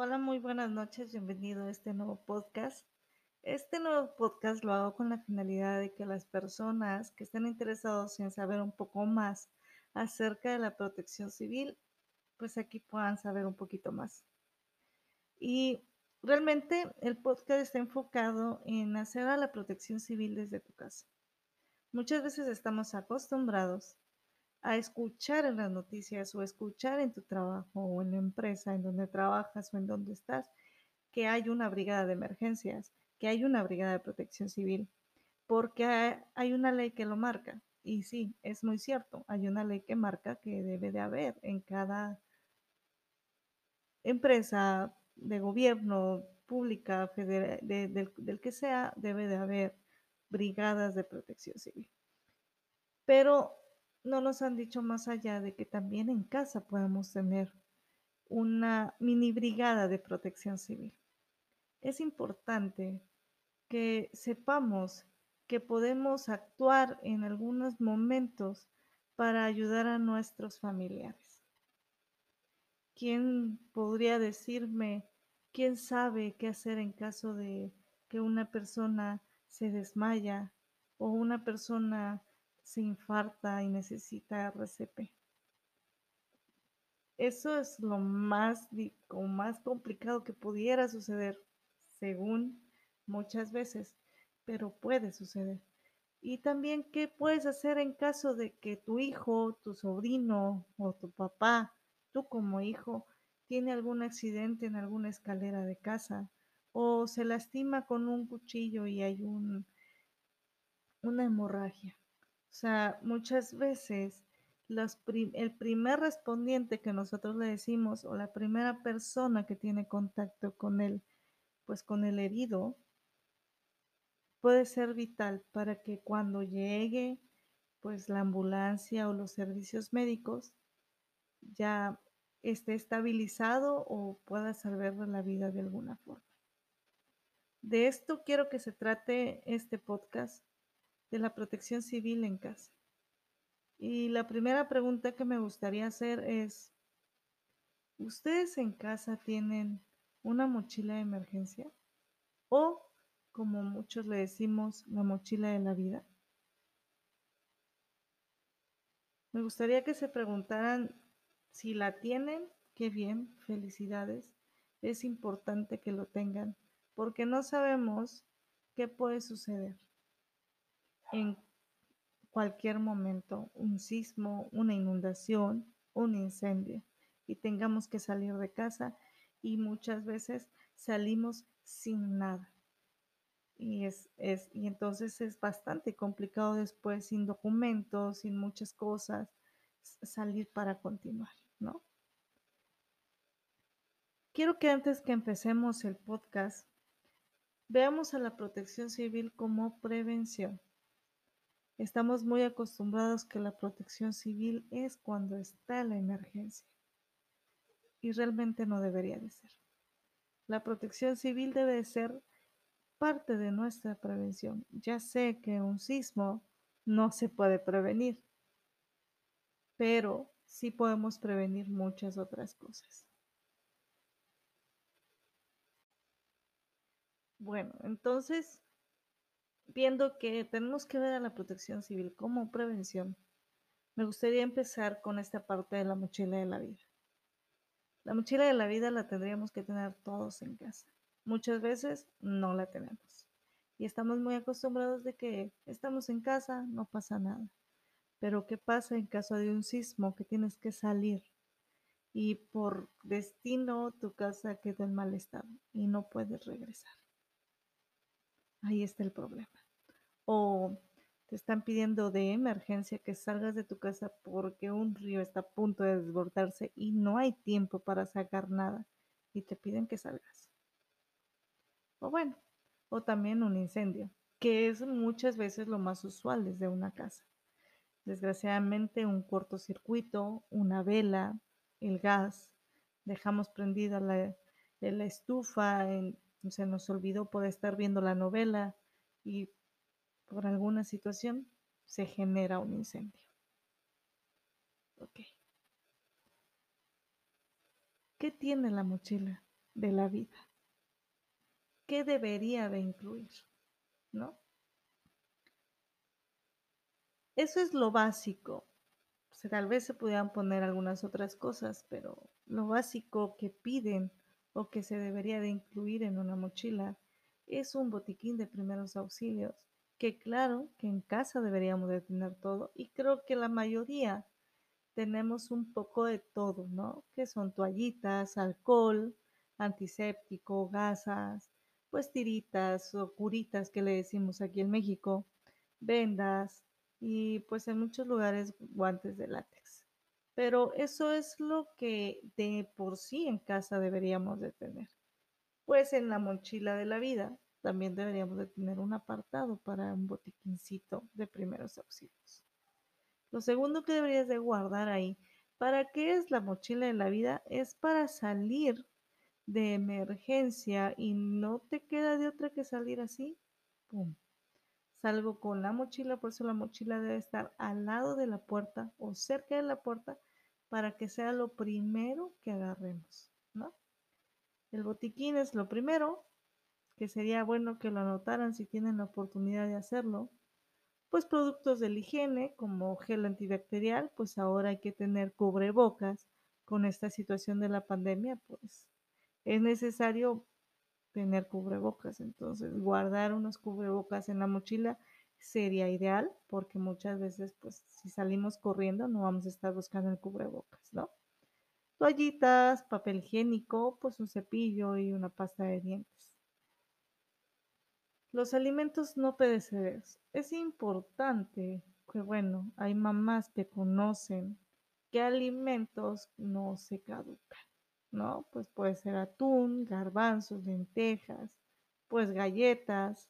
Hola, muy buenas noches, bienvenido a este nuevo podcast. Este nuevo podcast lo hago con la finalidad de que las personas que estén interesados en saber un poco más acerca de la protección civil, pues aquí puedan saber un poquito más. Y realmente el podcast está enfocado en hacer a la protección civil desde tu casa. Muchas veces estamos acostumbrados a escuchar en las noticias o escuchar en tu trabajo o en la empresa en donde trabajas o en donde estás que hay una brigada de emergencias, que hay una brigada de protección civil, porque hay una ley que lo marca. Y sí, es muy cierto, hay una ley que marca que debe de haber en cada empresa de gobierno, pública, federal, del, del que sea, debe de haber brigadas de protección civil. Pero no nos han dicho más allá de que también en casa podemos tener una mini brigada de protección civil. Es importante que sepamos que podemos actuar en algunos momentos para ayudar a nuestros familiares. ¿Quién podría decirme, quién sabe qué hacer en caso de que una persona se desmaya o una persona se infarta y necesita RCP. Eso es lo más, más complicado que pudiera suceder, según muchas veces, pero puede suceder. Y también qué puedes hacer en caso de que tu hijo, tu sobrino o tu papá, tú como hijo, tiene algún accidente en alguna escalera de casa o se lastima con un cuchillo y hay un, una hemorragia. Sea, muchas veces el primer respondiente que nosotros le decimos o la primera persona que tiene contacto con él, pues con el herido, puede ser vital para que cuando llegue pues la ambulancia o los servicios médicos ya esté estabilizado o pueda salvarle la vida de alguna forma. De esto quiero que se trate este podcast de la protección civil en casa. Y la primera pregunta que me gustaría hacer es, ¿ustedes en casa tienen una mochila de emergencia? O, como muchos le decimos, la mochila de la vida. Me gustaría que se preguntaran si la tienen, qué bien, felicidades. Es importante que lo tengan, porque no sabemos qué puede suceder en cualquier momento un sismo, una inundación, un incendio y tengamos que salir de casa y muchas veces salimos sin nada. Y, es, es, y entonces es bastante complicado después, sin documentos, sin muchas cosas, salir para continuar, ¿no? Quiero que antes que empecemos el podcast, veamos a la protección civil como prevención. Estamos muy acostumbrados que la protección civil es cuando está la emergencia. Y realmente no debería de ser. La protección civil debe ser parte de nuestra prevención. Ya sé que un sismo no se puede prevenir, pero sí podemos prevenir muchas otras cosas. Bueno, entonces viendo que tenemos que ver a la protección civil como prevención, me gustaría empezar con esta parte de la mochila de la vida. La mochila de la vida la tendríamos que tener todos en casa. Muchas veces no la tenemos. Y estamos muy acostumbrados de que estamos en casa, no pasa nada. Pero ¿qué pasa en caso de un sismo que tienes que salir y por destino tu casa quedó en mal estado y no puedes regresar? Ahí está el problema. O te están pidiendo de emergencia que salgas de tu casa porque un río está a punto de desbordarse y no hay tiempo para sacar nada y te piden que salgas. O bueno, o también un incendio, que es muchas veces lo más usual desde una casa. Desgraciadamente un cortocircuito, una vela, el gas, dejamos prendida la, estufa, se nos olvidó poder estar viendo la novela y por alguna situación se genera un incendio. Ok. ¿Qué tiene la mochila? de la vida. ¿Qué debería de incluir? ¿No? Eso es lo básico. tal vez se pudieran poner algunas otras cosas, pero lo básico que piden o que se debería de incluir en una mochila es un botiquín de primeros auxilios, que claro que en casa deberíamos de tener todo y creo que la mayoría tenemos un poco de todo, ¿no? Que son toallitas, alcohol, antiséptico, gasas, pues tiritas o curitas que le decimos aquí en México, vendas y pues en muchos lugares guantes de látex. Pero eso es lo que de por sí en casa deberíamos de tener. Pues en la mochila de la vida también deberíamos de tener un apartado para un botiquincito de primeros auxilios. Lo segundo que deberías de guardar ahí, ¿para qué es la mochila de la vida? Es para salir de emergencia y no te queda de otra que salir así. ¡Pum! Salgo con la mochila, por eso la mochila debe estar al lado de la puerta o cerca de la puerta para que sea lo primero que agarremos, ¿no? El botiquín es lo primero, que sería bueno que lo anotaran si tienen la oportunidad de hacerlo pues productos de la higiene como gel antibacterial, pues ahora hay que tener cubrebocas. Con esta situación de la pandemia, pues es necesario tener cubrebocas. Entonces, guardar unos cubrebocas en la mochila sería ideal porque muchas veces, pues si salimos corriendo, no vamos a estar buscando el cubrebocas, ¿no? Toallitas, papel higiénico, pues un cepillo y una pasta de dientes. Los alimentos no perecederos. Es importante que, bueno, hay mamás que conocen qué alimentos no se caducan, ¿no? Pues puede ser atún, garbanzos, lentejas, pues galletas,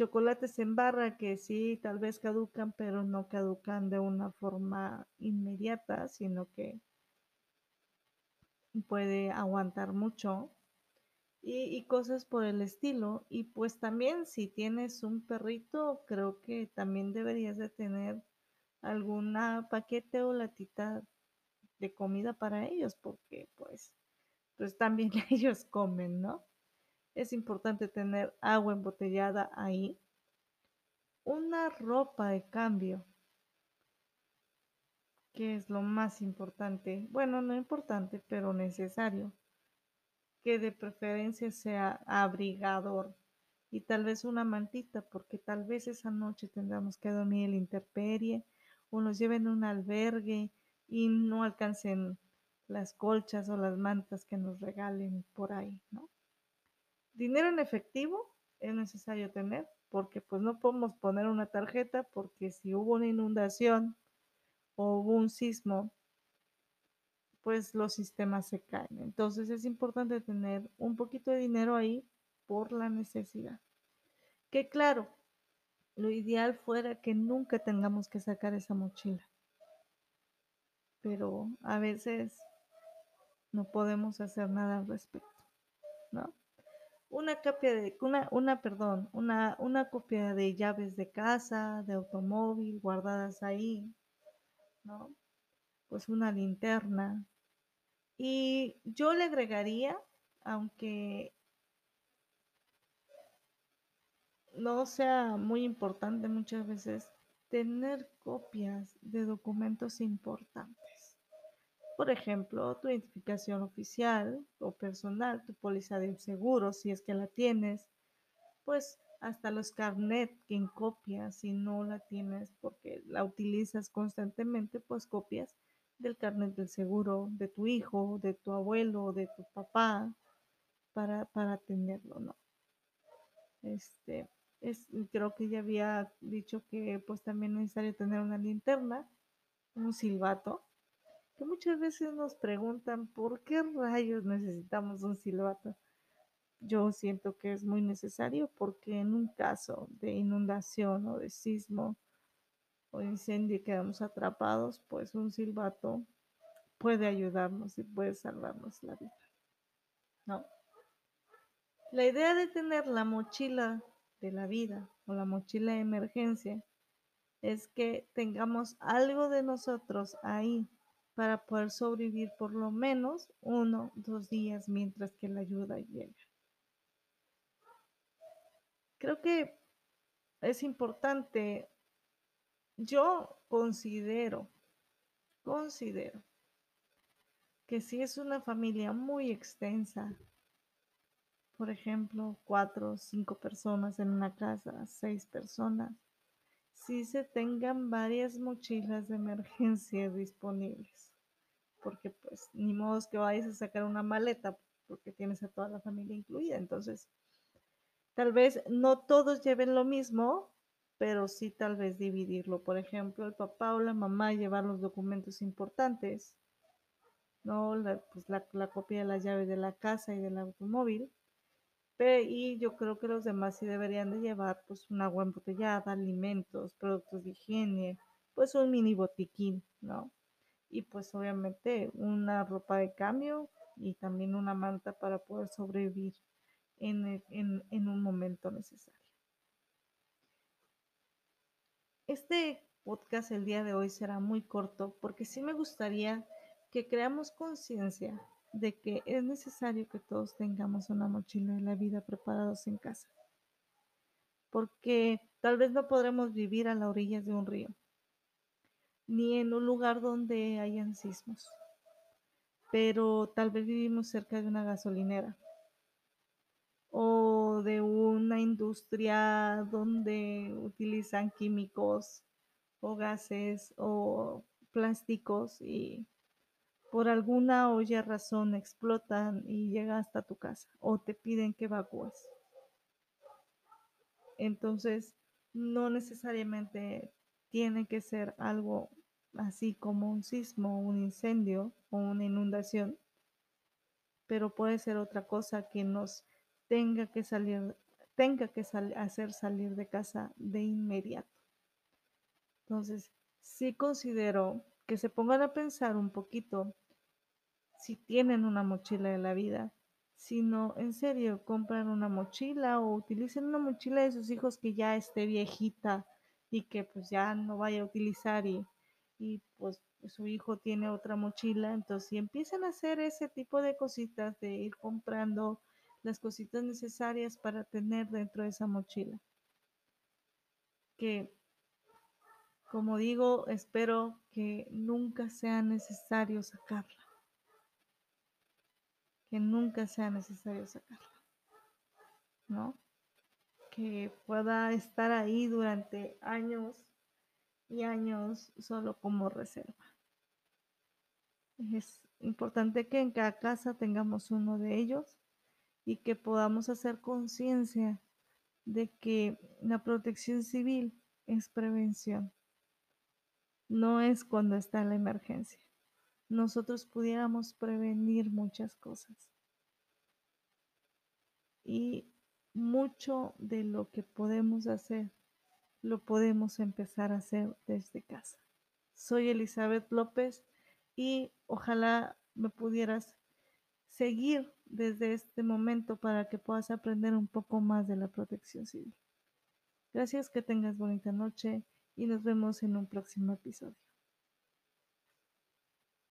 chocolates en barra que sí, tal vez caducan, pero no caducan de una forma inmediata, sino que puede aguantar mucho y, cosas por el estilo. Y pues también si tienes un perrito, creo que también deberías de tener alguna paquete o latita de comida para ellos, porque pues, pues también ellos comen, ¿no? Es importante tener agua embotellada ahí. Una ropa de cambio, que es lo más importante. Bueno, no importante, pero necesario que de preferencia sea abrigador y tal vez una mantita, porque tal vez esa noche tendremos que dormir en la intemperie o nos lleven a un albergue y no alcancen las colchas o las mantas que nos regalen por ahí, ¿no? Dinero en efectivo es necesario tener porque pues no podemos poner una tarjeta porque si hubo una inundación o hubo un sismo pues los sistemas se caen. Entonces es importante tener un poquito de dinero ahí por la necesidad. Que claro, lo ideal fuera que nunca tengamos que sacar esa mochila. Pero a veces no podemos hacer nada al respecto, ¿no? Una copia de, una, una, perdón, una, una copia de llaves de casa, de automóvil guardadas ahí, ¿no? Pues una linterna, y yo le agregaría, aunque no sea muy importante muchas veces, tener copias de documentos importantes. Por ejemplo, tu identificación oficial o personal, tu póliza de seguro, si es que la tienes, pues hasta los carnet que copias, si no la tienes porque la utilizas constantemente, pues copias del carnet del seguro de tu hijo, de tu abuelo, de tu papá, para, para tenerlo, ¿no? Este, es, creo que ya había dicho que pues también es necesario tener una linterna, un silbato, que muchas veces nos preguntan por qué rayos necesitamos un silbato. Yo siento que es muy necesario porque en un caso de inundación o de sismo, o incendio y quedamos atrapados, pues un silbato puede ayudarnos y puede salvarnos la vida. ¿No? La idea de tener la mochila de la vida o la mochila de emergencia es que tengamos algo de nosotros ahí para poder sobrevivir por lo menos uno, dos días mientras que la ayuda llega. Creo que es importante, yo considero, considero que si es una familia muy extensa, por ejemplo, cuatro o cinco personas en una casa, seis personas, si se tengan varias mochilas de emergencia disponibles. Porque pues ni modo que vayas a sacar una maleta porque tienes a toda la familia incluida. Entonces, tal vez no todos lleven lo mismo, pero sí tal vez dividirlo. Por ejemplo, el papá o la mamá llevar los documentos importantes, ¿no? La, pues la, copia de las llaves de la casa y del automóvil y yo creo que los demás sí deberían de llevar pues un agua embotellada, alimentos, productos de higiene, pues un mini botiquín, ¿no? Y pues obviamente una ropa de cambio y también una manta para poder sobrevivir en, en un momento necesario. Este podcast el día de hoy será muy corto porque sí me gustaría que creamos conciencia de que es necesario que todos tengamos una mochila de la vida preparados en casa. Porque tal vez no podremos vivir a la orilla de un río, ni en un lugar donde hayan sismos, pero tal vez vivimos cerca de una gasolinera o de una industria donde utilizan químicos o gases o plásticos y por alguna olla razón explotan y llega hasta tu casa o te piden que evacúes. Entonces, no necesariamente tiene que ser algo así como un sismo, un incendio o una inundación, pero puede ser otra cosa que nos tenga que salir, tenga que hacer salir de casa de inmediato. Entonces, sí considero que se pongan a pensar un poquito si tienen una mochila de la vida, sino en serio compran una mochila o utilicen una mochila de sus hijos que ya esté viejita y que pues ya no vaya a utilizar y, y pues su hijo tiene otra mochila, entonces si empiezan a hacer ese tipo de cositas de ir comprando las cositas necesarias para tener dentro de esa mochila. Que, como digo, espero que nunca sea necesario sacarla que nunca sea necesario sacarla, ¿no? Que pueda estar ahí durante años y años solo como reserva. Es importante que en cada casa tengamos uno de ellos y que podamos hacer conciencia de que la protección civil es prevención, no es cuando está la emergencia nosotros pudiéramos prevenir muchas cosas. Y mucho de lo que podemos hacer, lo podemos empezar a hacer desde casa. Soy Elizabeth López y ojalá me pudieras seguir desde este momento para que puedas aprender un poco más de la protección civil. Gracias, que tengas bonita noche y nos vemos en un próximo episodio.